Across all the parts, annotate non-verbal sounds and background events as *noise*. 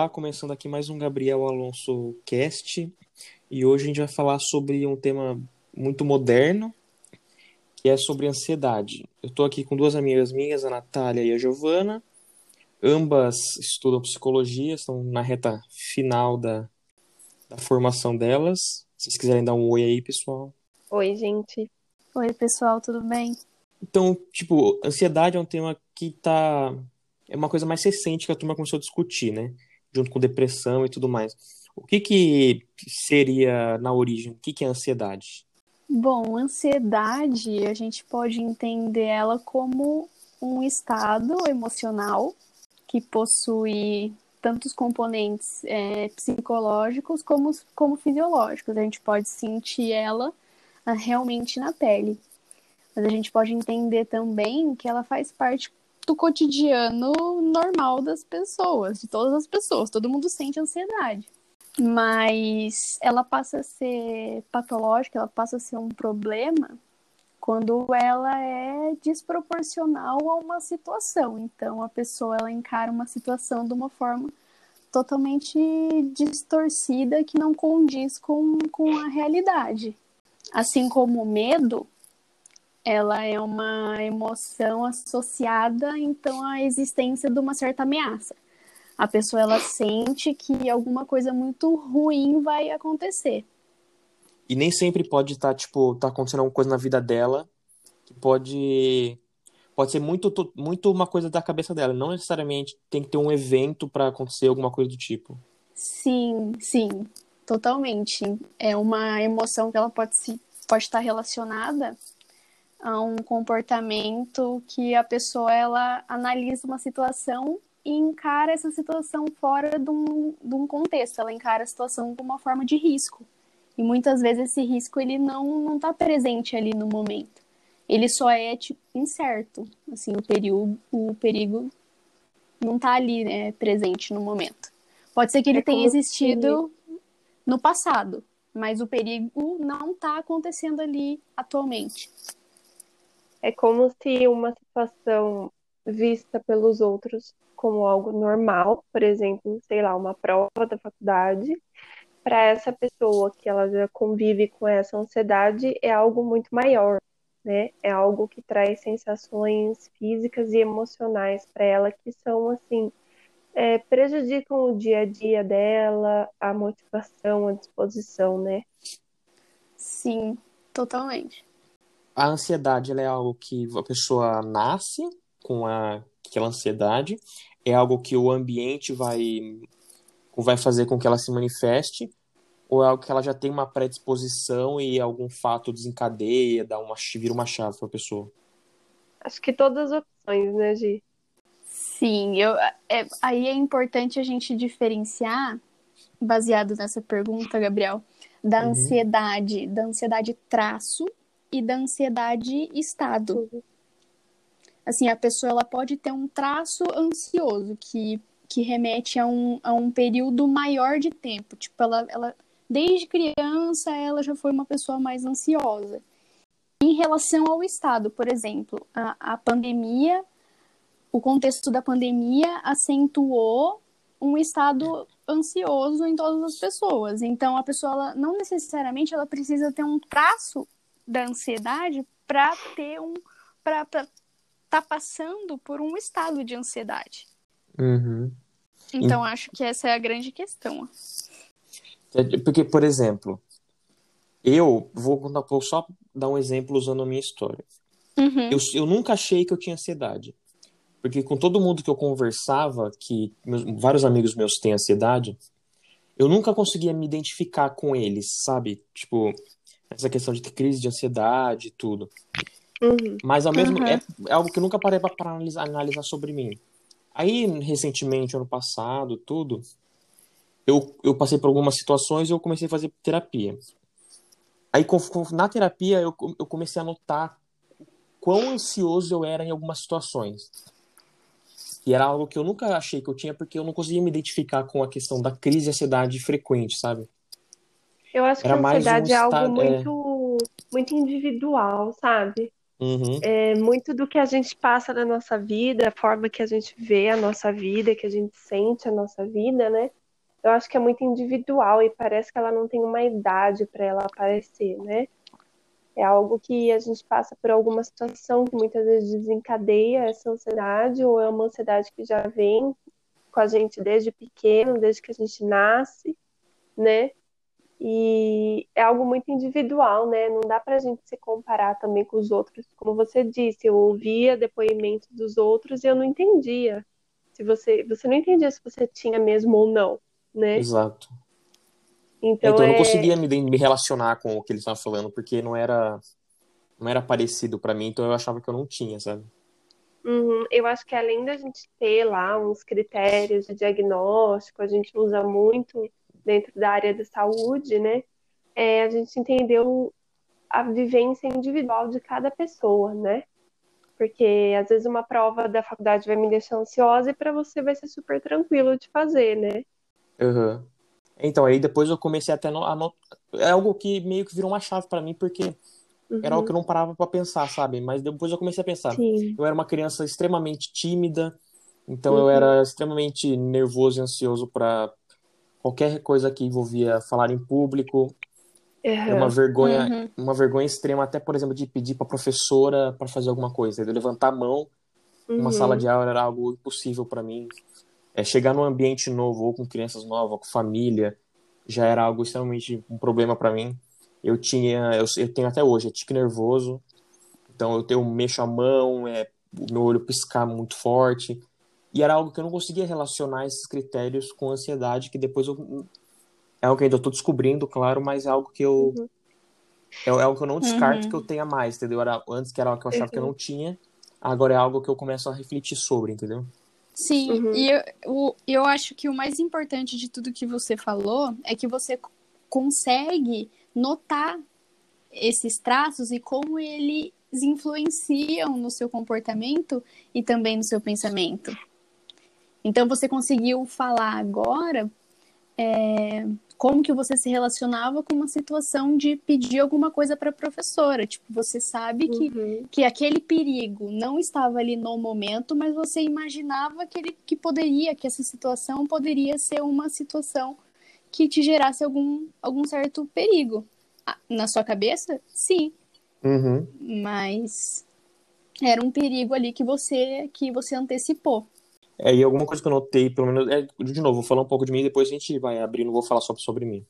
Olá, começando aqui mais um Gabriel Alonso Cast. E hoje a gente vai falar sobre um tema muito moderno, que é sobre ansiedade. Eu estou aqui com duas amigas minhas, a Natália e a Giovana. Ambas estudam psicologia, estão na reta final da, da formação delas. Se vocês quiserem dar um oi aí, pessoal. Oi, gente. Oi, pessoal, tudo bem? Então, tipo, ansiedade é um tema que tá. É uma coisa mais recente que a turma começou a discutir, né? Junto com depressão e tudo mais. O que que seria na origem? O que que é ansiedade? Bom, ansiedade, a gente pode entender ela como um estado emocional que possui tantos componentes é, psicológicos como, como fisiológicos. A gente pode sentir ela ah, realmente na pele. Mas a gente pode entender também que ela faz parte do cotidiano normal das pessoas, de todas as pessoas. Todo mundo sente ansiedade. Mas ela passa a ser patológica, ela passa a ser um problema quando ela é desproporcional a uma situação. Então a pessoa ela encara uma situação de uma forma totalmente distorcida que não condiz com, com a realidade. Assim como o medo, ela é uma emoção associada então à existência de uma certa ameaça. A pessoa ela sente que alguma coisa muito ruim vai acontecer. E nem sempre pode estar, tá, tipo, tá acontecendo alguma coisa na vida dela que pode pode ser muito muito uma coisa da cabeça dela, não necessariamente tem que ter um evento para acontecer alguma coisa do tipo. Sim, sim, totalmente. É uma emoção que ela pode se pode estar relacionada a um comportamento que a pessoa ela analisa uma situação e encara essa situação fora de um, de um contexto, ela encara a situação como uma forma de risco. E muitas vezes esse risco ele não não está presente ali no momento. Ele só é tipo, incerto, assim, o perigo, o perigo não está ali, né, presente no momento. Pode ser que ele é tenha existido se... no passado, mas o perigo não está acontecendo ali atualmente. É como se uma situação vista pelos outros como algo normal, por exemplo, sei lá, uma prova da faculdade, para essa pessoa que ela já convive com essa ansiedade é algo muito maior, né? É algo que traz sensações físicas e emocionais para ela que são assim é, prejudicam o dia a dia dela, a motivação, a disposição, né? Sim, totalmente. A ansiedade é algo que a pessoa nasce com a, aquela ansiedade, é algo que o ambiente vai, vai fazer com que ela se manifeste, ou é algo que ela já tem uma predisposição e algum fato desencadeia, dá uma, vira uma chave para a pessoa? Acho que todas as opções, né, Gi? Sim, eu, é, aí é importante a gente diferenciar, baseado nessa pergunta, Gabriel, da uhum. ansiedade, da ansiedade traço e da ansiedade estado. Assim, a pessoa ela pode ter um traço ansioso que, que remete a um, a um período maior de tempo. Tipo, ela, ela desde criança ela já foi uma pessoa mais ansiosa. Em relação ao estado, por exemplo, a, a pandemia o contexto da pandemia acentuou um estado ansioso em todas as pessoas. Então, a pessoa ela, não necessariamente ela precisa ter um traço da ansiedade para ter um para tá passando por um estado de ansiedade. Uhum. Então, e... acho que essa é a grande questão. É, porque, por exemplo, eu vou, vou só dar um exemplo usando a minha história. Uhum. Eu, eu nunca achei que eu tinha ansiedade. Porque com todo mundo que eu conversava, que meus, vários amigos meus têm ansiedade, eu nunca conseguia me identificar com eles, sabe? Tipo, essa questão de crise de ansiedade e tudo. Uhum. Mas ao mesmo uhum. é, é, algo que eu nunca parei para analisar, analisar sobre mim. Aí, recentemente, ano passado, tudo, eu, eu passei por algumas situações e eu comecei a fazer terapia. Aí, na terapia, eu, eu comecei a notar quão ansioso eu era em algumas situações. E era algo que eu nunca achei que eu tinha, porque eu não conseguia me identificar com a questão da crise de ansiedade frequente, sabe? Eu acho era que a ansiedade um é algo muito, é... muito individual, sabe? Uhum. É, muito do que a gente passa na nossa vida, a forma que a gente vê a nossa vida, que a gente sente a nossa vida, né? Eu acho que é muito individual e parece que ela não tem uma idade para ela aparecer, né? É algo que a gente passa por alguma situação que muitas vezes desencadeia essa ansiedade, ou é uma ansiedade que já vem com a gente desde pequeno, desde que a gente nasce, né? E é algo muito individual, né? Não dá para a gente se comparar também com os outros. Como você disse, eu ouvia depoimentos dos outros e eu não entendia. Se você, você não entendia se você tinha mesmo ou não, né? Exato. Então, Então eu não é... conseguia me, me relacionar com o que eles estavam falando, porque não era, não era parecido pra mim, então eu achava que eu não tinha, sabe? Uhum. Eu acho que além da gente ter lá uns critérios de diagnóstico, a gente usa muito dentro da área da saúde, né? É, a gente entendeu a vivência individual de cada pessoa, né? Porque às vezes uma prova da faculdade vai me deixar ansiosa e para você vai ser super tranquilo de fazer, né? Uhum. Então, aí depois eu comecei até a not... É algo que meio que virou uma chave pra mim, porque era algo que eu não parava pra pensar, sabe? Mas depois eu comecei a pensar. Sim. Eu era uma criança extremamente tímida, então eu Uhum. era extremamente nervoso e ansioso pra qualquer coisa que envolvia falar em público. É uma Uhum. vergonha, Uhum. uma vergonha extrema, até, por exemplo, de pedir pra professora pra fazer alguma coisa, de levantar a mão numa Uhum. sala de aula era algo impossível pra mim. É, chegar num ambiente novo, ou com crianças novas, ou com família, já era algo extremamente um problema pra mim. Eu tinha, eu, eu tenho até hoje, é tique nervoso. Então eu tenho, mexo a mão, é, meu olho piscar muito forte. E era algo que eu não conseguia relacionar esses critérios com ansiedade, que depois eu é algo que ainda estou descobrindo, claro, mas é algo que eu Uhum. é, é algo que eu não descarto Uhum. que eu tenha mais, entendeu? Era, antes que era algo que eu achava que eu Uhum. não tinha, agora é algo que eu começo a refletir sobre, entendeu? Sim, Uhum. e eu, o- eu acho que o mais importante de tudo que você falou é que você consegue notar esses traços e como eles influenciam no seu comportamento e também no seu pensamento. Então você conseguiu falar agora é, como que você se relacionava com uma situação de pedir alguma coisa para a professora. Tipo, você sabe que Uhum. que aquele perigo não estava ali no momento, mas você imaginava que, ele, que poderia, que essa situação poderia ser uma situação que te gerasse algum, algum certo perigo. Ah, Na sua cabeça, sim, Uhum. mas era um perigo ali que você que você antecipou. É, e alguma coisa que eu notei, pelo menos, é, de novo, vou falar um pouco de mim e depois a gente vai abrir, não vou falar só sobre mim.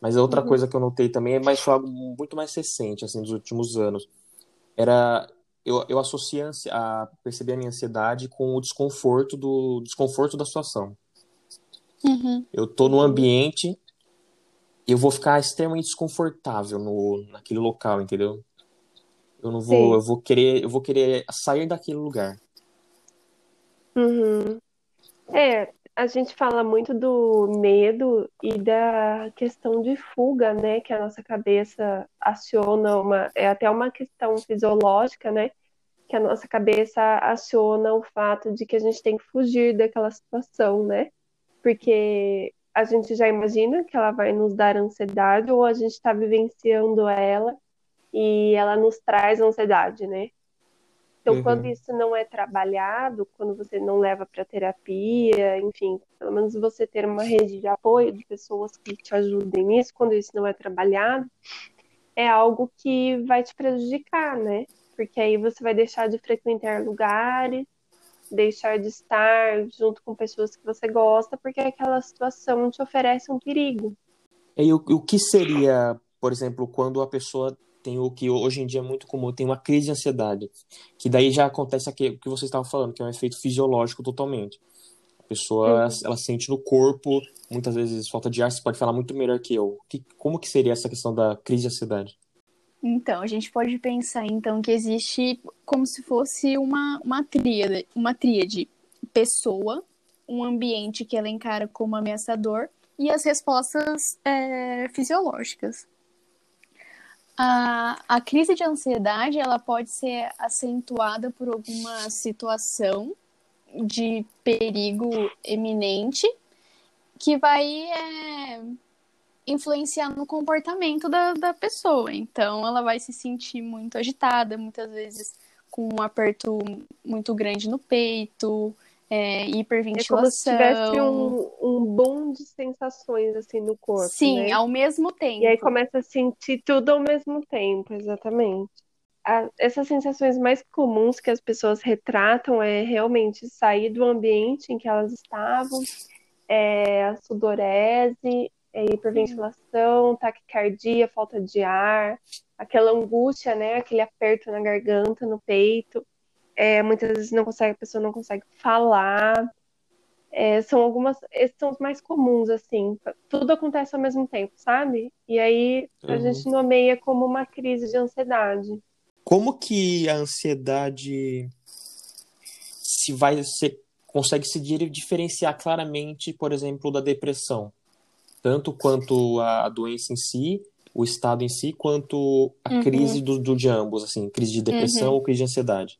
Mas outra Uhum. coisa que eu notei também, é mais foi algo muito mais recente, assim, dos últimos anos. Era, eu, eu associei a, perceber a minha ansiedade com o desconforto do desconforto da situação. Uhum. Eu tô num ambiente, eu vou ficar extremamente desconfortável no, naquele local, entendeu? Eu não vou, Sim. eu vou querer, eu vou querer sair daquele lugar. Uhum. É, a gente fala muito do medo e da questão de fuga, né? Que a nossa cabeça aciona uma, é até uma questão fisiológica, né? Que a nossa cabeça aciona o fato de que a gente tem que fugir daquela situação, né? Porque a gente já imagina que ela vai nos dar ansiedade ou a gente está vivenciando ela e ela nos traz ansiedade, né? Então, Uhum. quando isso não é trabalhado, quando você não leva para terapia, enfim, pelo menos você ter uma rede de apoio de pessoas que te ajudem nisso, quando isso não é trabalhado, é algo que vai te prejudicar, né? Porque aí você vai deixar de frequentar lugares, deixar de estar junto com pessoas que você gosta, porque aquela situação te oferece um perigo. E o, o que seria, por exemplo, quando a pessoa tem o que hoje em dia é muito comum, tem uma crise de ansiedade, que daí já acontece aqui, o que você estava falando, que é um efeito fisiológico totalmente. A pessoa, Uhum. ela sente no corpo, muitas vezes falta de ar, você pode falar muito melhor que eu. Que, como que seria essa questão da crise de ansiedade? Então, a gente pode pensar então que existe como se fosse uma, uma tríade, uma tríade. Pessoa, um ambiente que ela encara como ameaçador e as respostas é, fisiológicas. A, a crise de ansiedade ela pode ser acentuada por alguma situação de perigo eminente que vai é, influenciar no comportamento da, da pessoa. Então, ela vai se sentir muito agitada, muitas vezes com um aperto muito grande no peito, é, hiperventilação. É como se tivesse um, um boom de sensações assim no corpo. Sim, né? ao mesmo tempo. E aí começa a sentir tudo ao mesmo tempo, exatamente. A, essas sensações mais comuns que as pessoas retratam é realmente sair do ambiente em que elas estavam, é, a sudorese, é, hiperventilação, taquicardia, falta de ar, aquela angústia, né? Aquele aperto na garganta, no peito. É, muitas vezes não consegue, a pessoa não consegue falar. É, são algumas, esses são os mais comuns, assim. Tudo acontece ao mesmo tempo, sabe? E aí a uhum. gente nomeia como uma crise de ansiedade. Como que a ansiedade se vai ser consegue se diferenciar claramente, por exemplo, da depressão? Tanto quanto a doença em si, o estado em si, quanto a uhum. crise do, do, de ambos, assim, crise de depressão uhum. ou crise de ansiedade.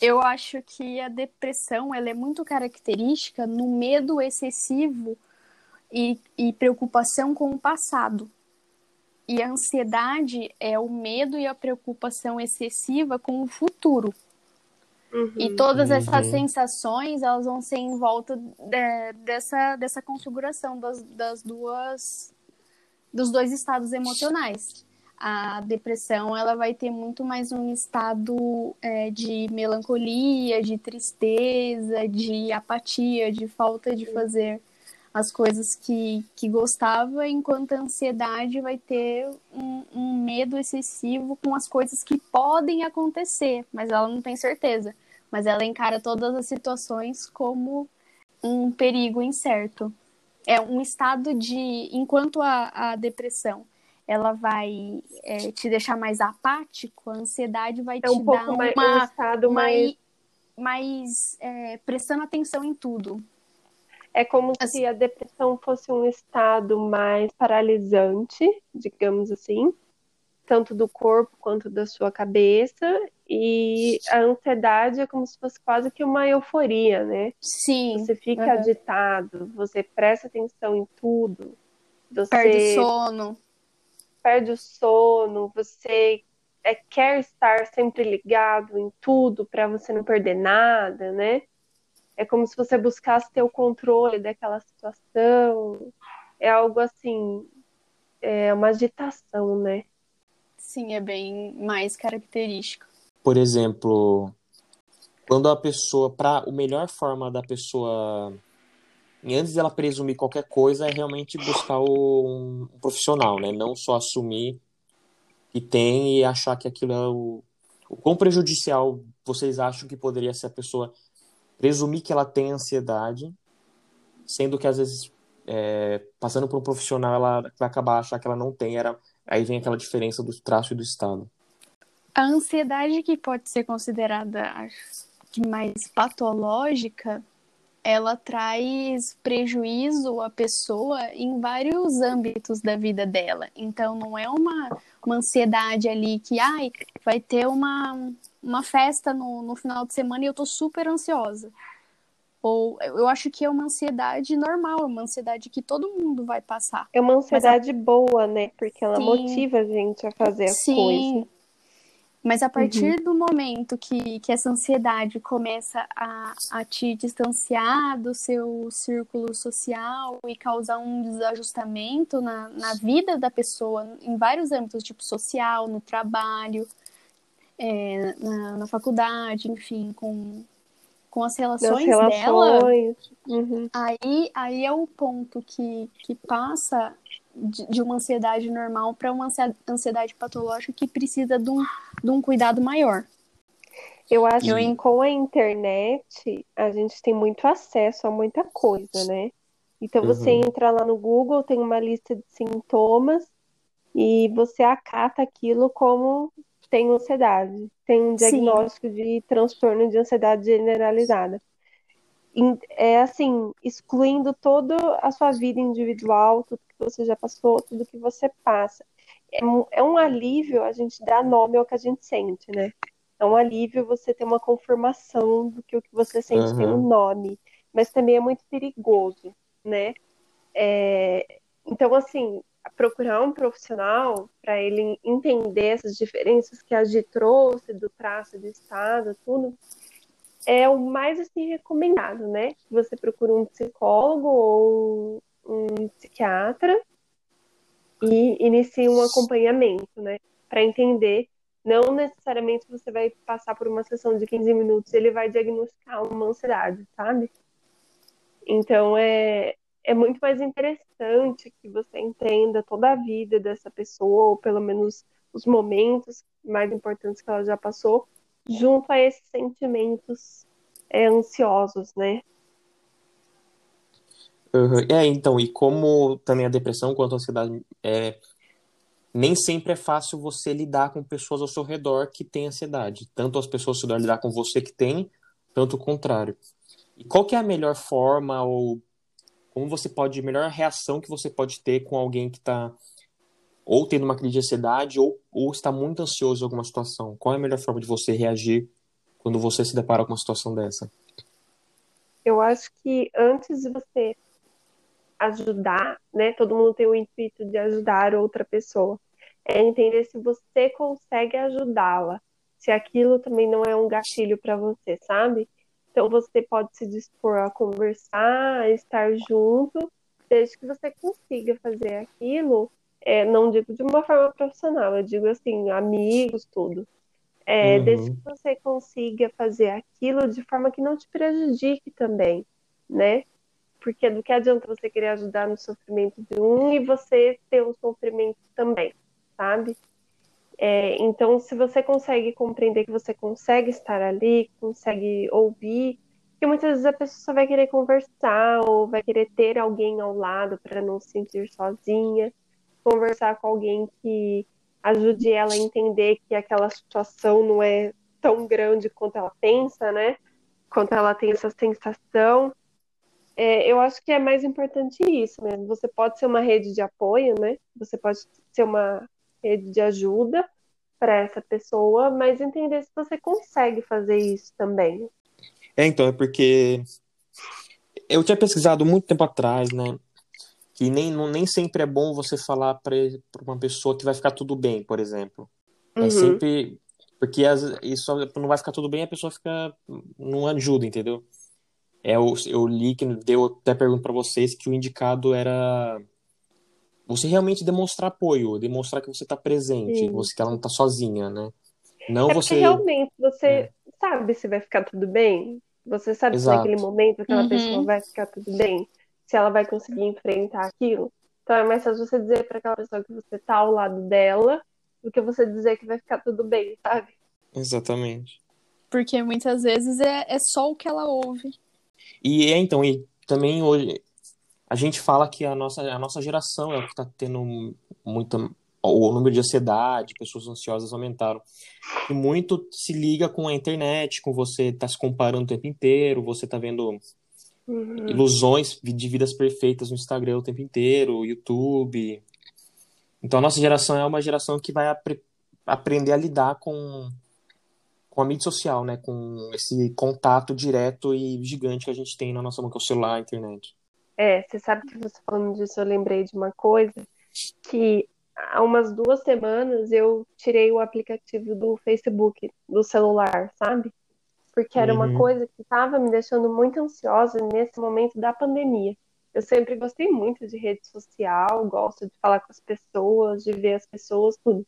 Eu acho que a depressão ela é muito característica no medo excessivo e, e preocupação com o passado. E a ansiedade é o medo e a preocupação excessiva com o futuro. Uhum. E todas essas uhum. sensações, elas vão ser em volta de, dessa, dessa configuração das, das duas, dos dois estados emocionais. A depressão, ela vai ter muito mais um estado é, de melancolia, de tristeza, de apatia, de falta de fazer as coisas que, que gostava, enquanto a ansiedade vai ter um, um medo excessivo com as coisas que podem acontecer, mas ela não tem certeza. Mas ela encara todas as situações como um perigo incerto. É um estado de. Enquanto a, a depressão ela vai é, te deixar mais apático, a ansiedade vai é um te dar mais, uma, um estado mais, mais é, prestando atenção em tudo. É como assim, se a depressão fosse um estado mais paralisante, digamos assim, tanto do corpo quanto da sua cabeça, e a ansiedade é como se fosse quase que uma euforia, né? Sim. Você fica uhum. agitado, você presta atenção em tudo. Você perde sono. Perde o sono, você é, quer estar sempre ligado em tudo para você não perder nada, né? É como se você buscasse ter o controle daquela situação. É algo assim, é uma agitação, né? Sim, é bem mais característico. Por exemplo, quando a pessoa, para a melhor forma da pessoa, antes dela presumir qualquer coisa, é realmente buscar o, um, profissional, né? Não só assumir que tem e achar que aquilo é o, o quão prejudicial vocês acham que poderia ser a pessoa presumir que ela tem ansiedade, sendo que às vezes é, passando por um profissional ela vai acabar achar que ela não tem, era aí vem aquela diferença do traço e do estado. A ansiedade que pode ser considerada mais patológica, ela traz prejuízo à pessoa em vários âmbitos da vida dela. Então não é uma, uma ansiedade ali que ai, vai ter uma, uma festa no, no final de semana e eu tô super ansiosa. Ou eu acho que é uma ansiedade normal, é uma ansiedade que todo mundo vai passar. É uma ansiedade boa, né? Porque ela Sim. motiva a gente a fazer as Sim. coisas. Mas a partir uhum. do momento que, que essa ansiedade começa a, a te distanciar do seu círculo social e causar um desajustamento na, na vida da pessoa, em vários âmbitos, tipo social, no trabalho, é, na, na faculdade, enfim, com, com as relações, relações. dela, uhum. aí, aí é o ponto que, que passa de, de uma ansiedade normal para uma ansiedade patológica que precisa de um, de um cuidado maior. Eu acho que com a internet a gente tem muito acesso a muita coisa, né? Então você uhum. entra lá no Google, tem uma lista de sintomas e você acata aquilo como tem ansiedade, tem um diagnóstico Sim. de transtorno de ansiedade generalizada. É assim, excluindo toda a sua vida individual, tudo que você já passou, tudo que você passa. É um, é um alívio a gente dar nome ao que a gente sente, né? É um alívio você ter uma confirmação do que o que você sente uhum. tem um nome, mas também é muito perigoso, né? É, então, assim, procurar um profissional para ele entender essas diferenças que a Gi trouxe do traço de estado, tudo, é o mais assim recomendado, né? Você procura um psicólogo ou um psiquiatra e inicie um acompanhamento, né? Para entender, não necessariamente você vai passar por uma sessão de 15 minutos, ele vai diagnosticar uma ansiedade, sabe? Então é, é muito mais interessante que você entenda toda a vida dessa pessoa, ou pelo menos os momentos mais importantes que ela já passou, junto a esses sentimentos é, ansiosos, né? Uhum. É, então, e como também a depressão quanto a ansiedade é nem sempre é fácil você lidar com pessoas ao seu redor que têm ansiedade. Tanto as pessoas ao seu redor lidar com você que têm, tanto o contrário. E qual que é a melhor forma ou como você pode, melhor reação que você pode ter com alguém que está ou tendo uma crise de ansiedade ou, ou está muito ansioso em alguma situação? Qual é a melhor forma de você reagir quando você se depara com uma situação dessa? Eu acho que antes de você ajudar, né, todo mundo tem o intuito de ajudar outra pessoa. É entender se você consegue ajudá-la, se aquilo também não é um gatilho para você, sabe? Então você pode se dispor a conversar, a estar junto, desde que você consiga fazer aquilo, é, não digo de uma forma profissional, eu digo assim, amigos, tudo. É, uhum. Desde que você consiga fazer aquilo de forma que não te prejudique também, né? Porque do que adianta você querer ajudar no sofrimento de um e você ter um sofrimento também, sabe? É, então, se você consegue compreender que você consegue estar ali, consegue ouvir, porque muitas vezes a pessoa só vai querer conversar ou vai querer ter alguém ao lado para não se sentir sozinha, conversar com alguém que ajude ela a entender que aquela situação não é tão grande quanto ela pensa, né? Quanto ela tem essa sensação. É, eu acho que é mais importante isso mesmo. Você pode ser uma rede de apoio, né? Você pode ser uma rede de ajuda para essa pessoa, mas entender se você consegue fazer isso também. É, então, é porque eu tinha pesquisado muito tempo atrás, né? Que nem, nem sempre é bom você falar para uma pessoa que vai ficar tudo bem, por exemplo. É uhum. sempre. Porque as, isso não vai ficar tudo bem, a pessoa fica. não ajuda, entendeu? É, eu, eu li que deu até pergunto para vocês que o indicado era você realmente demonstrar apoio, demonstrar que você está presente, você que ela não está sozinha, né? Não é você realmente você é. sabe se vai ficar tudo bem. Você sabe Exato. se naquele momento aquela uhum. pessoa vai ficar tudo bem, se ela vai conseguir enfrentar aquilo. Então é mais fácil você dizer para aquela pessoa que você tá ao lado dela do que você dizer que vai ficar tudo bem, sabe? Exatamente. Porque muitas vezes é, é só o que ela ouve. E é então, e também hoje, a gente fala que a nossa, a nossa geração é o que está tendo muita. O número de ansiedade, pessoas ansiosas aumentaram. E muito se liga com a internet, com você tá se comparando o tempo inteiro, você tá vendo uhum. ilusões de vidas perfeitas no Instagram o tempo inteiro, YouTube. Então a nossa geração é uma geração que vai apre aprender a lidar com, com a mídia social, né? Com esse contato direto e gigante que a gente tem na nossa mão, que é o celular, a internet. É, você sabe que você falando disso, eu lembrei de uma coisa que há umas duas semanas eu tirei o aplicativo do Facebook do celular, sabe? Porque era uhum. uma coisa que estava me deixando muito ansiosa nesse momento da pandemia. Eu sempre gostei muito de rede social, gosto de falar com as pessoas, de ver as pessoas, tudo.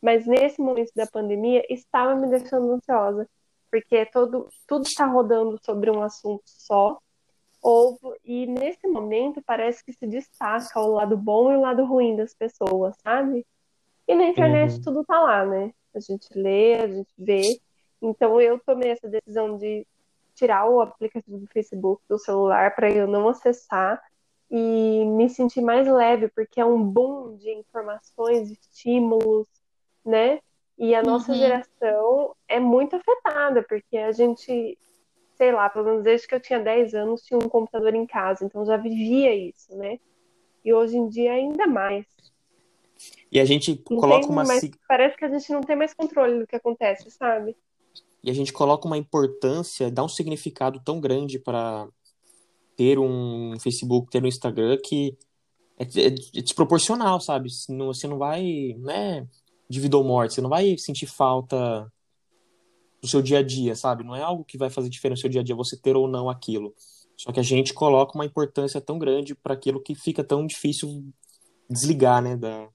Mas nesse momento da pandemia estava me deixando ansiosa, porque todo, tudo está rodando sobre um assunto só ovo e nesse momento parece que se destaca o lado bom e o lado ruim das pessoas, sabe? E na internet uhum. tudo tá lá, né? A gente lê, a gente vê. Então eu tomei essa decisão de tirar o aplicativo do Facebook do celular para eu não acessar e me sentir mais leve, porque é um boom de informações, estímulos, né? E a nossa uhum. geração é muito afetada, porque a gente sei lá, pelo menos desde que eu tinha 10 anos, tinha um computador em casa, então já vivia isso, né? E hoje em dia ainda mais. E a gente não coloca uma. Mais, parece que a gente não tem mais controle do que acontece, sabe? E a gente coloca uma importância, dá um significado tão grande para ter um Facebook, ter um Instagram, que é, é desproporcional, sabe? Você não vai, né, de vida ou morte, você não vai sentir falta do seu dia a dia, sabe? Não é algo que vai fazer diferença no seu dia a dia você ter ou não aquilo. Só que a gente coloca uma importância tão grande para aquilo que fica tão difícil desligar, né, da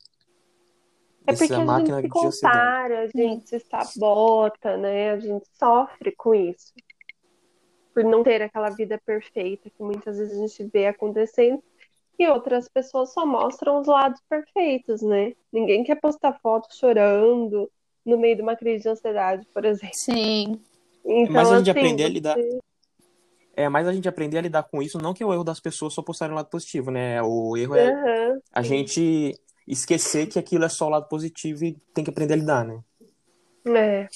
é porque a gente se compara, a gente se sabota, né? A gente sofre com isso. Por não ter aquela vida perfeita que muitas vezes a gente vê acontecendo. E outras pessoas só mostram os lados perfeitos, né? Ninguém quer postar foto chorando no meio de uma crise de ansiedade, por exemplo. Sim. Então, Mas a gente assim, aprender a lidar. É, mas a gente aprender a lidar com isso, não que é o erro das pessoas só postarem o lado positivo, né? O erro é uhum, a gente esquecer que aquilo é só o lado positivo e tem que aprender a lidar, né? É.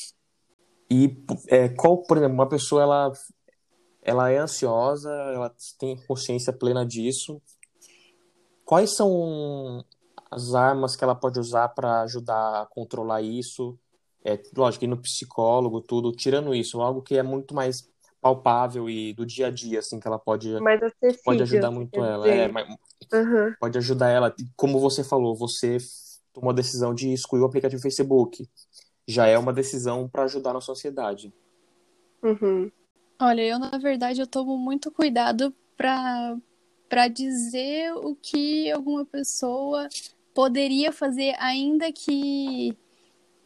E é, qual, por exemplo, uma pessoa ela, ela é ansiosa, ela tem consciência plena disso. Quais são as armas que ela pode usar para ajudar a controlar isso? É, lógico, ir no psicólogo, tudo, tirando isso, algo que é muito mais palpável e do dia a dia, assim, que ela pode, pode ajudar muito ela. É, mas, uhum. Pode ajudar ela. Como você falou, você tomou a decisão de excluir o aplicativo Facebook. Já é uma decisão para ajudar na sociedade. Uhum. Olha, eu, na verdade, eu tomo muito cuidado para para dizer o que alguma pessoa poderia fazer, ainda que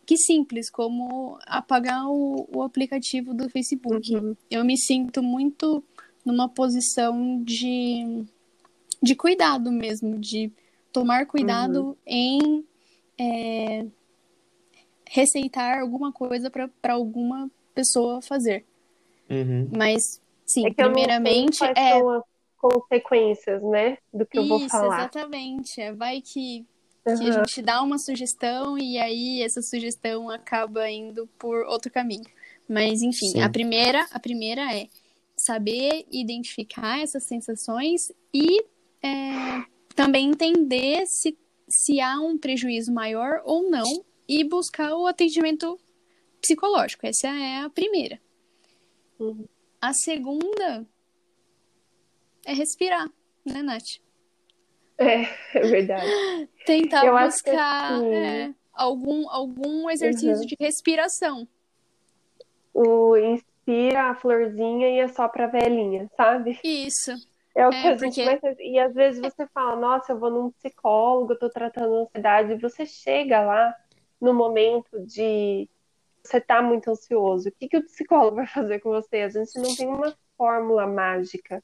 que simples, como apagar o, o aplicativo do Facebook. Uhum. Eu me sinto muito numa posição de, de cuidado mesmo, de tomar cuidado uhum. em é, receitar alguma coisa para alguma pessoa fazer. Uhum. Mas, sim, é primeiramente. é consequências, né? Do que Isso, eu vou falar. Exatamente. É, vai que que a gente dá uma sugestão e aí essa sugestão acaba indo por outro caminho. Mas enfim, Sim. a primeira, a primeira é saber identificar essas sensações e é, também entender se, se há um prejuízo maior ou não e buscar o atendimento psicológico. Essa é a primeira. Uhum. A segunda é respirar, né, Nath? *laughs* É, é verdade. Tentar eu buscar assim... é, algum, algum exercício uhum. de respiração. O inspira a florzinha e é só pra velhinha, sabe? Isso. É o que é, a gente porque... mais... E às vezes você fala, nossa, eu vou num psicólogo, eu tô tratando ansiedade, e você chega lá no momento de você tá muito ansioso. O que, que o psicólogo vai fazer com você? A gente não tem uma fórmula mágica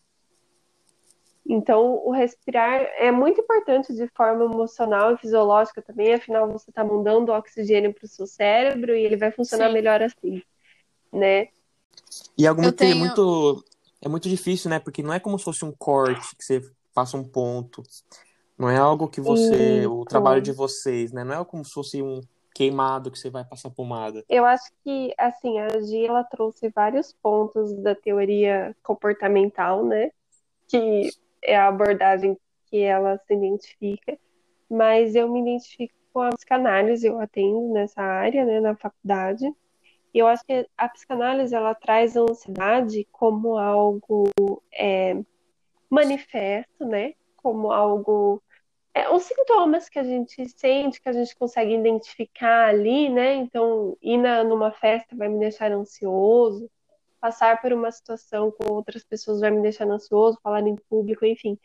então, o respirar é muito importante de forma emocional e fisiológica também, afinal, você está mandando oxigênio para o seu cérebro e ele vai funcionar Sim. melhor assim, né? E é algo muito, tenho... é muito, é muito difícil, né? Porque não é como se fosse um corte que você passa um ponto. Não é algo que você. O trabalho de vocês, né? Não é como se fosse um queimado que você vai passar pomada. Eu acho que, assim, a Gia ela trouxe vários pontos da teoria comportamental, né? Que é a abordagem que ela se identifica, mas eu me identifico com a psicanálise, eu atendo nessa área, né, na faculdade. E eu acho que a psicanálise ela traz a ansiedade como algo é, manifesto, né, como algo é, os sintomas que a gente sente, que a gente consegue identificar ali, né? Então, ir na, numa festa vai me deixar ansioso, passar por uma situação com outras pessoas vai me deixar ansioso, falar em público, enfim.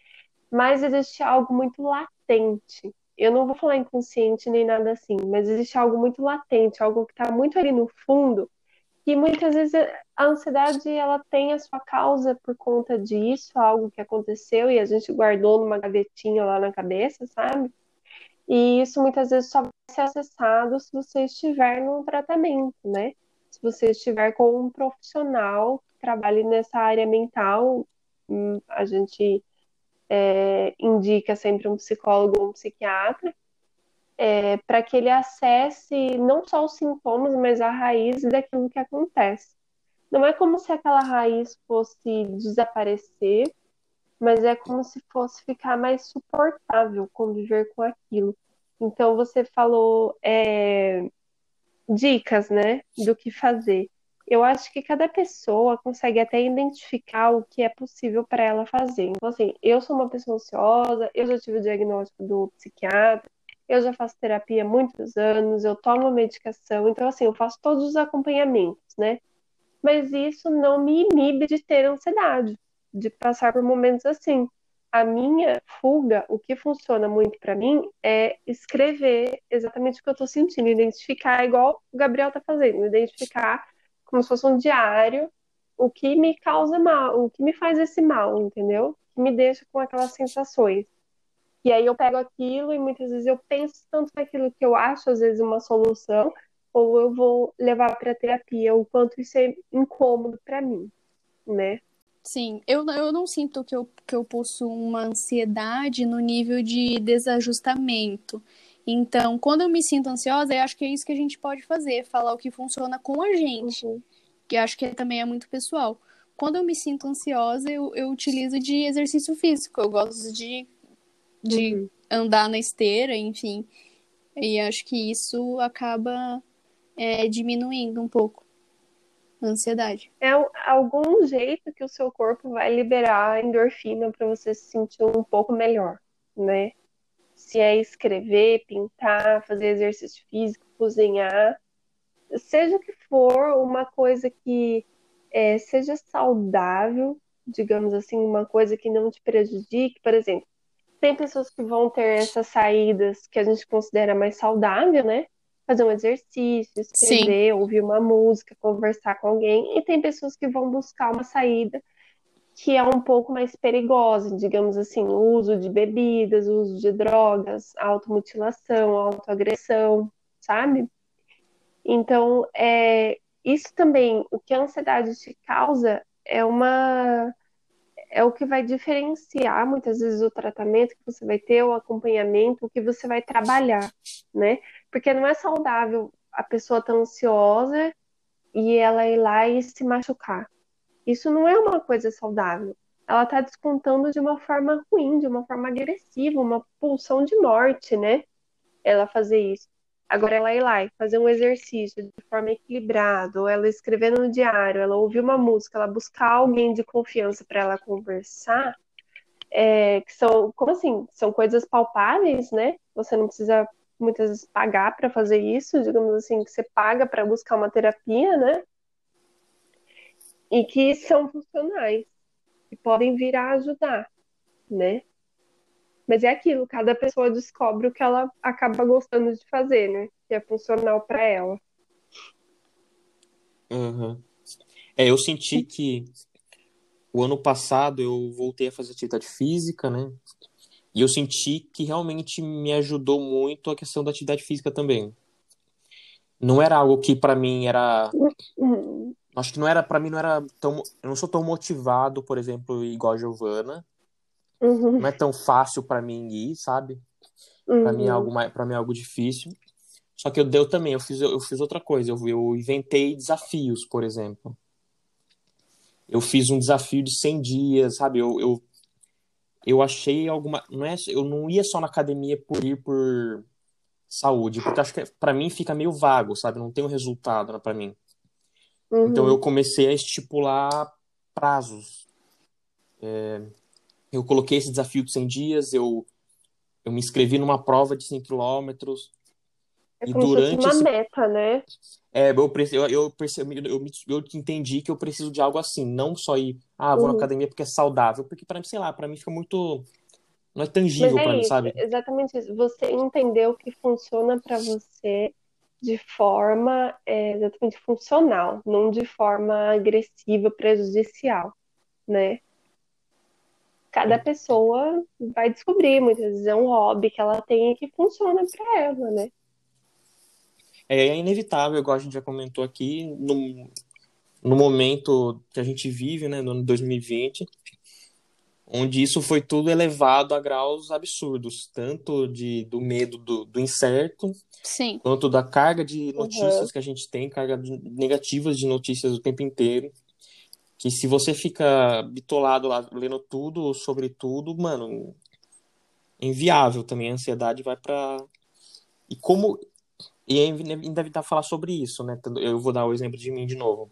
Mas existe algo muito latente. Eu não vou falar inconsciente nem nada assim, mas existe algo muito latente, algo que está muito ali no fundo, e muitas vezes a ansiedade ela tem a sua causa por conta disso, algo que aconteceu e a gente guardou numa gavetinha lá na cabeça, sabe? E isso muitas vezes só vai ser acessado se você estiver num tratamento, né? Se você estiver com um profissional que trabalhe nessa área mental, hum, a gente é, indica sempre um psicólogo ou um psiquiatra, é, para que ele acesse não só os sintomas, mas a raiz daquilo que acontece. Não é como se aquela raiz fosse desaparecer, mas é como se fosse ficar mais suportável conviver com aquilo. Então, você falou é, dicas, né, do que fazer. eu acho que cada pessoa consegue até identificar o que é possível para ela fazer. Então, assim, eu sou uma pessoa ansiosa, eu já tive o diagnóstico do psiquiatra, eu já faço terapia há muitos anos, eu tomo medicação, então, assim, eu faço todos os acompanhamentos, né? Mas isso não me inibe de ter ansiedade, de passar por momentos assim. A minha fuga, o que funciona muito para mim é escrever exatamente o que eu estou sentindo, identificar igual o Gabriel está fazendo, identificar como se fosse um diário, o que me causa mal, o que me faz esse mal, entendeu? Que me deixa com aquelas sensações. E aí eu pego aquilo e muitas vezes eu penso tanto naquilo que eu acho, às vezes, uma solução, ou eu vou levar para terapia, o quanto isso é incômodo para mim, né? Sim, eu, eu não sinto que eu, que eu possuo uma ansiedade no nível de desajustamento. Então, quando eu me sinto ansiosa, eu acho que é isso que a gente pode fazer, falar o que funciona com a gente, uhum. que acho que também é muito pessoal. Quando eu me sinto ansiosa, eu, eu utilizo de exercício físico. Eu gosto de, de uhum. andar na esteira, enfim. E acho que isso acaba é, diminuindo um pouco ansiedade. É algum jeito que o seu corpo vai liberar endorfina para você se sentir um pouco melhor, né? se é escrever, pintar, fazer exercício físico, cozinhar, seja que for, uma coisa que é, seja saudável, digamos assim, uma coisa que não te prejudique, por exemplo, tem pessoas que vão ter essas saídas que a gente considera mais saudável, né? Fazer um exercício, escrever, Sim. ouvir uma música, conversar com alguém, e tem pessoas que vão buscar uma saída que é um pouco mais perigosa, digamos assim, o uso de bebidas, o uso de drogas, automutilação, autoagressão, sabe? Então, é, isso também, o que a ansiedade te causa é uma é o que vai diferenciar muitas vezes o tratamento que você vai ter, o acompanhamento, o que você vai trabalhar, né? Porque não é saudável a pessoa estar ansiosa e ela ir lá e se machucar. Isso não é uma coisa saudável. Ela está descontando de uma forma ruim, de uma forma agressiva, uma pulsão de morte, né? Ela fazer isso. Agora ela ir lá e fazer um exercício de forma equilibrada, ou ela escrever no diário, ela ouvir uma música, ela buscar alguém de confiança para ela conversar, é, que são, como assim, são coisas palpáveis, né? Você não precisa muitas vezes pagar para fazer isso, digamos assim, que você paga para buscar uma terapia, né? e que são funcionais, que podem vir a ajudar, né? Mas é aquilo, cada pessoa descobre o que ela acaba gostando de fazer, né? Que é funcional para ela. Uhum. É, eu senti que o ano passado eu voltei a fazer atividade física, né? E eu senti que realmente me ajudou muito a questão da atividade física também. Não era algo que para mim era uhum acho que não era, para mim não era tão, eu não sou tão motivado, por exemplo, igual a Giovana. Uhum. Não é tão fácil para mim ir, sabe? Uhum. Para mim é algo para mim é algo difícil. Só que eu deu também, eu fiz eu fiz outra coisa, eu, eu inventei desafios, por exemplo. Eu fiz um desafio de 100 dias, sabe? Eu, eu, eu achei alguma, não é, eu não ia só na academia por ir por saúde, porque acho que para mim fica meio vago, sabe? Não tem um resultado né, para mim. Uhum. Então eu comecei a estipular prazos. É, eu coloquei esse desafio de 100 dias, eu, eu me inscrevi numa prova de 100 quilômetros. É e durante uma esse... meta, né? É, eu, eu, eu, percebi, eu, eu entendi que eu preciso de algo assim, não só ir, ah, vou uhum. na academia porque é saudável, porque para mim, sei lá, para mim fica muito não é tangível é para mim, sabe? Exatamente isso. Você entendeu o que funciona para você de forma é, exatamente funcional, não de forma agressiva, prejudicial, né? Cada pessoa vai descobrir, muitas vezes é um hobby que ela tem e que funciona para ela, né? É, é inevitável, igual a gente já comentou aqui, no, no momento que a gente vive, né, no ano 2020, onde isso foi tudo elevado a graus absurdos, tanto de, do medo do, do incerto, Sim. quanto da carga de notícias uhum. que a gente tem, carga de, negativas de notícias o tempo inteiro, que se você fica bitolado lá, lendo tudo sobre tudo, mano, é inviável também, a ansiedade vai para E como... E é inevitável falar sobre isso, né? Eu vou dar o exemplo de mim de novo.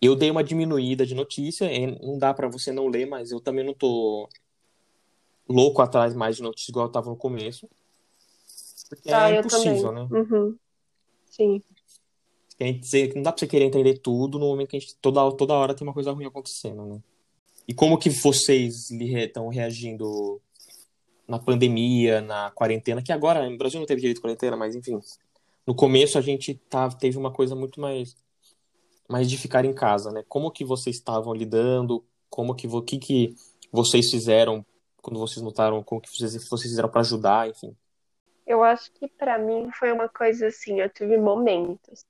eu dei uma diminuída de notícia, não dá pra você não ler, mas eu também não tô louco atrás mais de notícia igual eu tava no começo. Porque Ah, é impossível, né? Uhum. Sim. Dizer- não dá pra você querer entender tudo no momento que a gente toda, toda hora tem uma coisa ruim acontecendo, né? E como que vocês estão reagindo na pandemia, na quarentena, que agora no Brasil não teve direito de quarentena, mas enfim. No começo a gente tá, teve uma coisa muito mais, mais de ficar em casa, né? Como que vocês estavam lidando? Como que, vo- que, que vocês fizeram quando vocês notaram? Como que vocês, vocês fizeram para ajudar, enfim. Eu acho que pra mim foi uma coisa assim, eu tive momentos.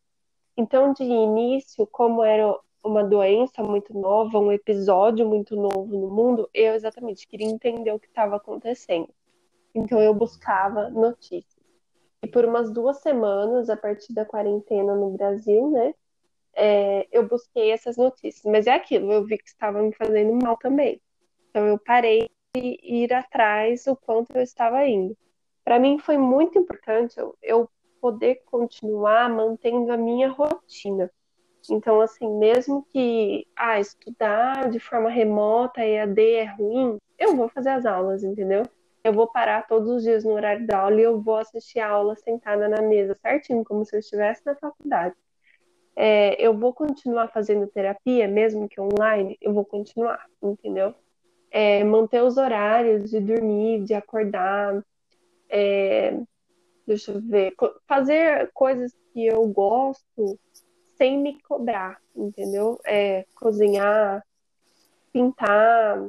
Então, de início, como era uma doença muito nova, um episódio muito novo no mundo, eu exatamente queria entender o que estava acontecendo. Então, eu buscava notícias. E por umas duas semanas, a partir da quarentena no Brasil, né, é, eu busquei essas notícias. Mas é aquilo, eu vi que estava me fazendo mal também. Então, eu parei de ir atrás o quanto eu estava indo. Para mim foi muito importante eu, eu poder continuar mantendo a minha rotina. Então, assim, mesmo que ah, estudar de forma remota, EAD é ruim, eu vou fazer as aulas, entendeu? Eu vou parar todos os dias no horário da aula e eu vou assistir a aula sentada na mesa, certinho, como se eu estivesse na faculdade. É, eu vou continuar fazendo terapia, mesmo que online, eu vou continuar, entendeu? É, manter os horários de dormir, de acordar, é, deixa eu ver, fazer coisas que eu gosto sem me cobrar, entendeu? É, cozinhar, pintar,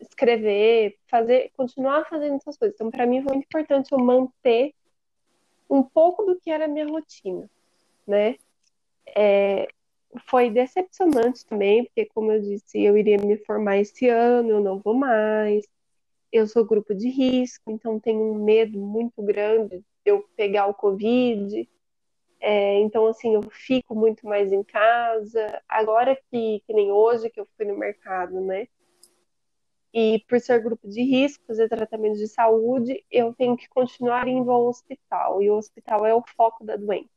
escrever, fazer, continuar fazendo essas coisas. Então, para mim foi muito importante eu manter um pouco do que era a minha rotina, né? É, foi decepcionante também, porque, como eu disse, eu iria me formar esse ano, eu não vou mais. Eu sou grupo de risco, então tenho um medo muito grande de eu pegar o Covid. É, então, assim, eu fico muito mais em casa. Agora que, que nem hoje que eu fui no mercado, né? E por ser grupo de risco, fazer tratamento de saúde, eu tenho que continuar indo ao hospital. E o hospital é o foco da doença.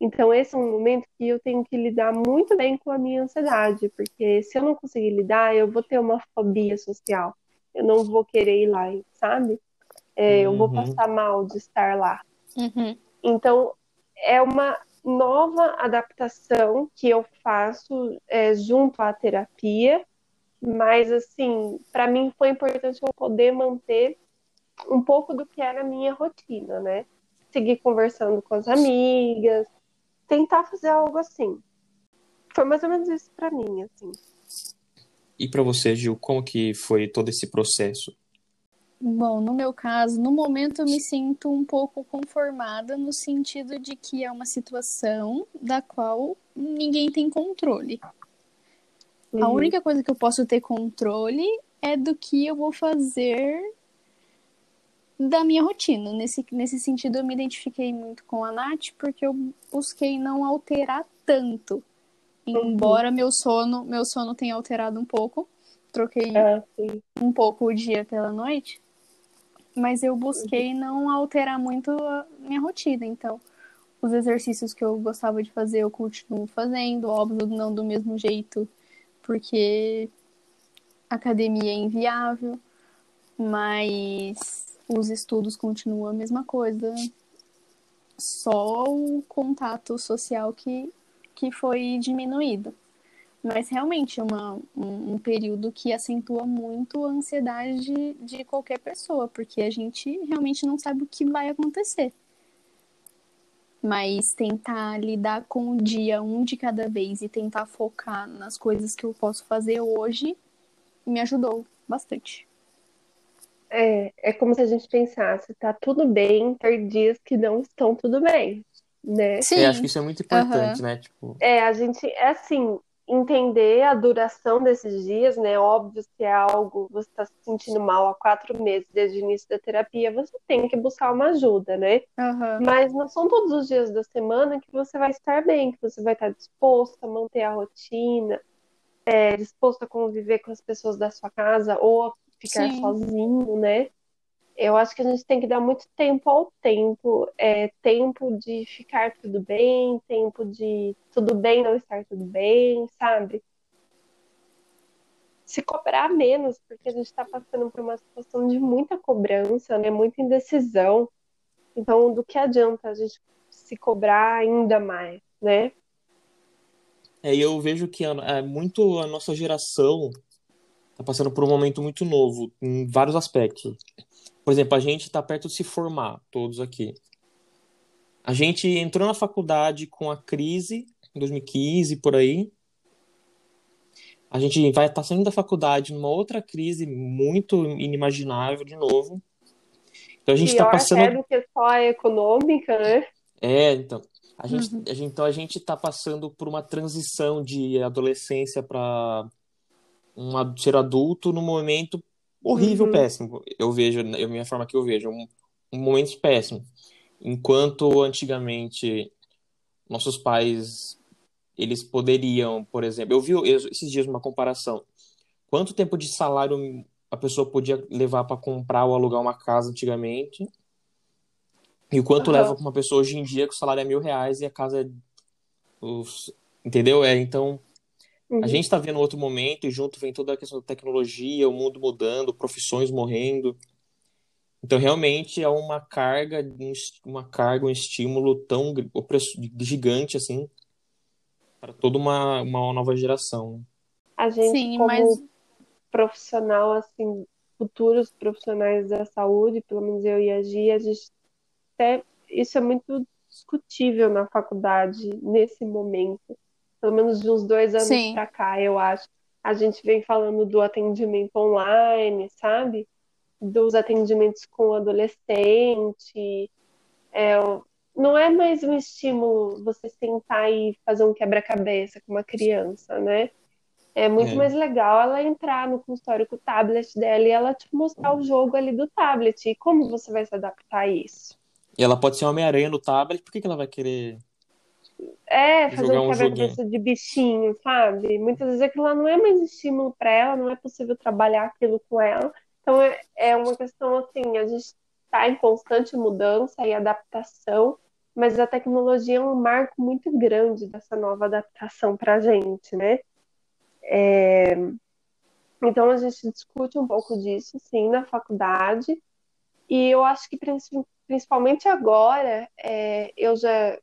Então, esse é um momento que eu tenho que lidar muito bem com a minha ansiedade, porque se eu não conseguir lidar, eu vou ter uma fobia social. Eu não vou querer ir lá, sabe? É, eu vou Uhum. passar mal de estar lá. Uhum. Então, é uma nova adaptação que eu faço é, junto à terapia, mas, assim, para mim foi importante eu poder manter um pouco do que era a minha rotina, né? Seguir conversando com as amigas, tentar fazer algo assim. Foi mais ou menos isso para mim, assim. E para você, Gil, como que foi todo esse processo? Bom, no meu caso, no momento eu me sinto um pouco conformada no sentido de que é uma situação da qual ninguém tem controle. A Uhum. única coisa que eu posso ter controle é do que eu vou fazer da minha rotina. Nesse, nesse sentido, eu me identifiquei muito com a Nath, porque eu busquei não alterar tanto. Embora meu sono, meu sono tenha alterado um pouco. Troquei Ah, um pouco o dia pela noite, mas eu busquei não alterar muito a minha rotina. Então, os exercícios que eu gostava de fazer, eu continuo fazendo, óbvio, não do mesmo jeito, porque academia é inviável, mas os estudos continuam a mesma coisa. Só o contato social que, que foi diminuído. Mas realmente é uma, um, um período que acentua muito a ansiedade de, de qualquer pessoa, porque a gente realmente não sabe o que vai acontecer. Mas tentar lidar com o dia um de cada vez e tentar focar nas coisas que eu posso fazer hoje me ajudou bastante. É, é como se a gente pensasse, tá tudo bem ter dias que não estão tudo bem, né? Sim, Eu acho que isso é muito importante, né? Tipo, É, a gente, é assim, entender a duração desses dias, né? Óbvio, se é algo, você está se sentindo mal há quatro meses desde o início da terapia, você tem que buscar uma ajuda, né? aham, Mas não são todos os dias da semana que você vai estar bem, que você vai estar disposto a manter a rotina, é, disposto a conviver com as pessoas da sua casa ou a ficar Sim. sozinho, né? Eu acho que a gente tem que dar muito tempo ao tempo. É, tempo de ficar tudo bem, tempo de tudo bem não estar tudo bem, sabe? Se cobrar menos, porque a gente está passando por uma situação de muita cobrança, né? Muita indecisão. Então, do que adianta a gente se cobrar ainda mais, né? É, eu vejo que é muito a nossa geração está passando por um momento muito novo em vários aspectos. Por exemplo, a gente está perto de se formar, todos aqui. A gente entrou na faculdade com a crise, em 2015, por aí. A gente vai estar tá saindo da faculdade numa outra crise muito inimaginável de novo. Então a gente está passando. Até do que só a econômica, né? É, então. A gente, uhum. a gente, então a gente está passando por uma transição de adolescência para um ser adulto no momento horrível, uhum. péssimo. Eu vejo, a minha forma que eu vejo, um, um momento péssimo. Enquanto antigamente nossos pais eles poderiam, por exemplo, eu vi esses dias uma comparação. Quanto tempo de salário a pessoa podia levar para comprar ou alugar uma casa antigamente? E o quanto uhum. leva para uma pessoa hoje em dia que o salário é mil reais e a casa é. Entendeu? É, então Uhum. A gente está vendo outro momento e junto vem toda a questão da tecnologia, o mundo mudando, profissões morrendo. Então, realmente é uma carga, uma carga, um estímulo tão gigante assim para toda uma, uma nova geração. A gente, Sim, como mas... profissional, assim, futuros profissionais da saúde, pelo menos eu e a Gia, a gente até isso é muito discutível na faculdade nesse momento pelo menos de uns dois anos para cá, eu acho. A gente vem falando do atendimento online, sabe? Dos atendimentos com adolescente. É, não é mais um estímulo você sentar e fazer um quebra-cabeça com uma criança, né? É muito é. mais legal ela entrar no consultório com o tablet dela e ela te mostrar o jogo ali do tablet. E como você vai se adaptar a isso? E ela pode ser Homem-Aranha no tablet, por que, que ela vai querer é, fazer um quebra-cabeça de bichinho, sabe? Muitas vezes aquilo lá não é mais estímulo para ela, não é possível trabalhar aquilo com ela. Então é, é uma questão assim, a gente está em constante mudança e adaptação, mas a tecnologia é um marco muito grande dessa nova adaptação para a gente, né? É... Então a gente discute um pouco disso, sim, na faculdade. E eu acho que principalmente agora, é, eu já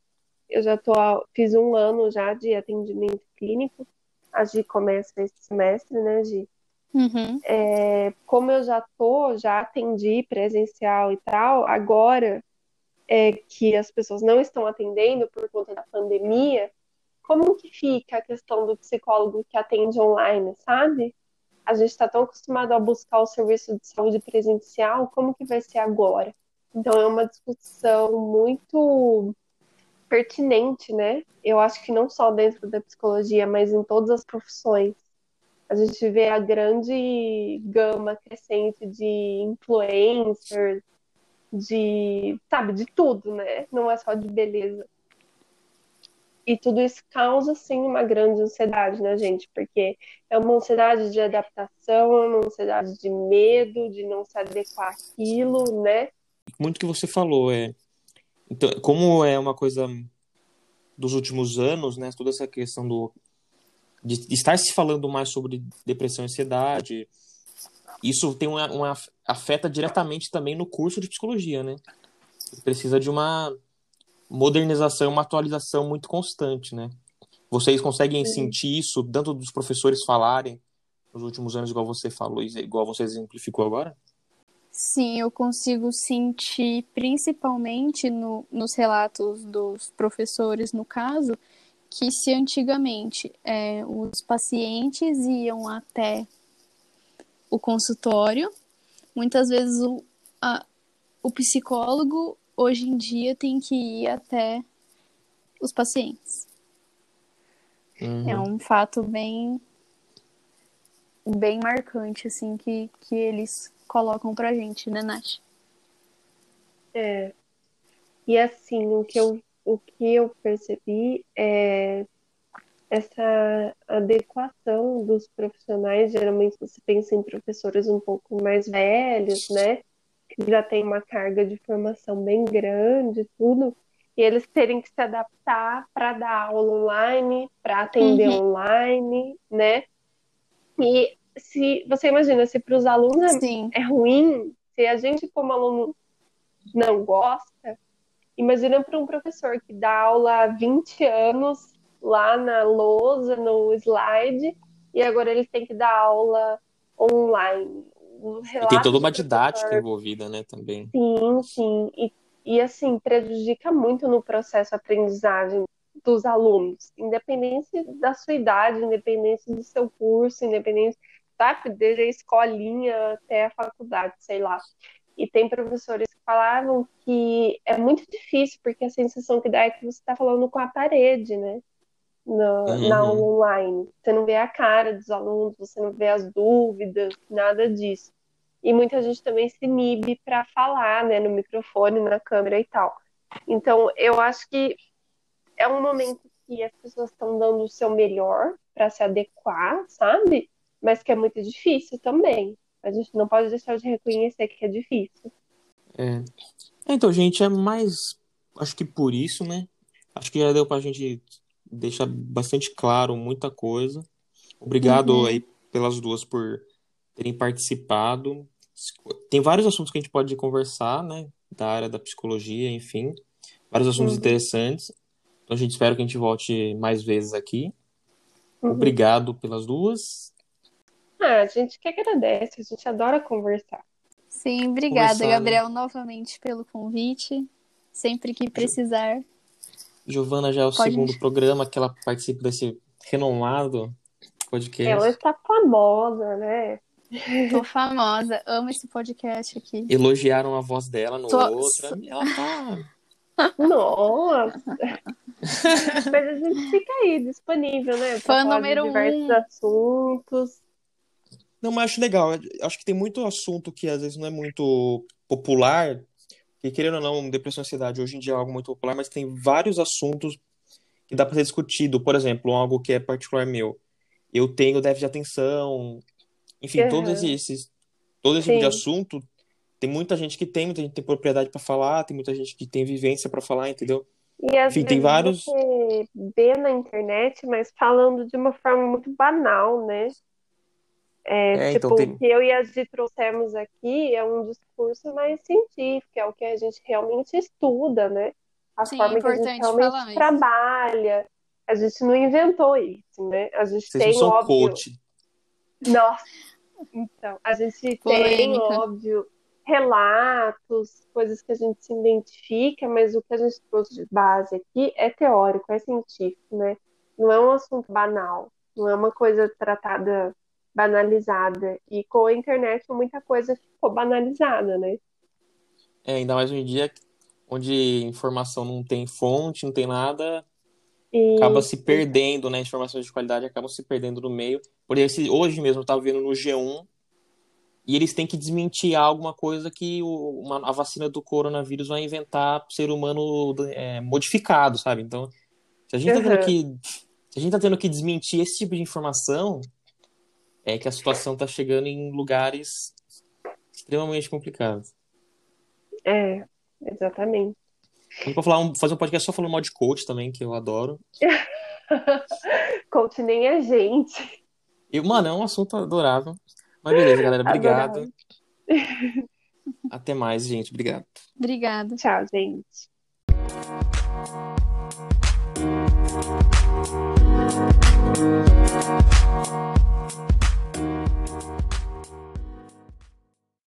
eu já tô, fiz um ano já de atendimento clínico. A Gi começa esse semestre, né, Gi? Uhum. É, como eu já tô, já atendi presencial e tal, agora é, que as pessoas não estão atendendo por conta da pandemia, como que fica a questão do psicólogo que atende online, sabe? A gente está tão acostumado a buscar o serviço de saúde presencial, como que vai ser agora? Então é uma discussão muito pertinente, né? Eu acho que não só dentro da psicologia, mas em todas as profissões. A gente vê a grande gama crescente de influencers, de, sabe, de tudo, né? Não é só de beleza. E tudo isso causa, sim, uma grande ansiedade, né, gente? Porque é uma ansiedade de adaptação, é uma ansiedade de medo, de não se adequar àquilo, né? Muito que você falou, é então, como é uma coisa dos últimos anos, né, toda essa questão do de, estar se falando mais sobre depressão e ansiedade, isso tem uma, uma afeta diretamente também no curso de psicologia, né? Precisa de uma modernização, uma atualização muito constante, né? Vocês conseguem Sim. sentir isso, tanto dos professores falarem nos últimos anos, igual você falou, igual você exemplificou agora? Sim, eu consigo sentir, principalmente no, nos relatos dos professores, no caso, que se antigamente é, os pacientes iam até o consultório, muitas vezes o, a, o psicólogo hoje em dia tem que ir até os pacientes. Uhum. É um fato bem bem marcante assim que, que eles colocam pra gente, né, Nath? É. E assim, o que eu, o que eu percebi é essa adequação dos profissionais. Geralmente você pensa em professores um pouco mais velhos, né? que já tem uma carga de formação bem grande, tudo, e eles terem que se adaptar para dar aula online, para atender uhum. online, né? E se você imagina, se para os alunos Sim. é ruim, se a gente como aluno não gosta, imagina para um professor que dá aula há 20 anos lá na lousa, no slide, e agora ele tem que dar aula online. E tem toda uma didática envolvida, né, também. Sim, sim. E, e assim, prejudica muito no processo de aprendizagem dos alunos, independente da sua idade, independente do seu curso, independente, sabe, desde a escolinha até a faculdade, sei lá. E tem professores que falavam que é muito difícil, porque a sensação que dá é que você está falando com a parede, né? Na, uhum. na aula online. Você não vê a cara dos alunos, você não vê as dúvidas, nada disso. E muita gente também se inibe para falar, né, no microfone, na câmera e tal. Então, eu acho que é um momento que as pessoas estão dando o seu melhor para se adequar, sabe? Mas que é muito difícil também. A gente não pode deixar de reconhecer que é difícil. É. Então, gente, é mais. Acho que por isso, né? Acho que já deu pra gente deixar bastante claro muita coisa. Obrigado uhum. aí pelas duas por terem participado. Tem vários assuntos que a gente pode conversar, né? Da área da psicologia, enfim. Vários assuntos uhum. interessantes. Então a gente espera que a gente volte mais vezes aqui. Uhum. Obrigado pelas duas. Ah, a gente que agradece, a gente adora conversar. Sim, obrigada, conversar, Gabriel, né? novamente pelo convite. Sempre que precisar. Giovana já é o Pode segundo programa que ela participa desse renomado podcast. Ela está famosa, né? Tô famosa, amo esse podcast aqui. Elogiaram a voz dela no Tô... outro. Ela tá. Nossa! Mas a gente fica aí disponível, né? Fã número de diversos um. assuntos. Não, mas acho legal. Acho que tem muito assunto que às vezes não é muito popular, que querendo ou não, depressão e ansiedade hoje em dia é algo muito popular, mas tem vários assuntos que dá para ser discutido. Por exemplo, algo que é particular meu. Eu tenho déficit de atenção. Enfim, uhum. todos esses, todo esse tipo de assunto, tem muita gente que tem, muita gente tem propriedade para falar, tem muita gente que tem vivência para falar, entendeu? E às Enfim, vezes tem vários. Você vê na internet, mas falando de uma forma muito banal, né? É, é, tipo, então tem... o que eu e a Gi trouxemos aqui é um discurso mais científico, é o que a gente realmente estuda, né? A Sim, forma que a gente realmente trabalha. A gente não inventou isso, né? A gente Vocês tem, não são óbvio... coach. Nossa! Então, a gente Polêmica. tem, óbvio, relatos, coisas que a gente se identifica, mas o que a gente trouxe de base aqui é teórico, é científico, né? Não é um assunto banal, não é uma coisa tratada banalizada. E com a internet muita coisa ficou banalizada, né? É, ainda mais hoje em dia, onde informação não tem fonte, não tem nada, e... acaba se perdendo, né? Informações de qualidade acabam se perdendo no meio. Por isso, hoje mesmo eu estava vendo no G1 e eles têm que desmentir alguma coisa que o, uma, a vacina do coronavírus vai inventar pro ser humano é, modificado, sabe? Então, se a gente está tendo que se a gente tá tendo que desmentir esse tipo de informação, é que a situação está chegando em lugares extremamente complicados. É, exatamente. Vamos falar um, fazer um podcast só falando mal de coach também, que eu adoro. *laughs* coach nem é gente. E, mano, é um assunto adorável. Mas beleza, galera. Obrigado. Até mais, gente. Obrigado. Obrigada. Tchau, gente.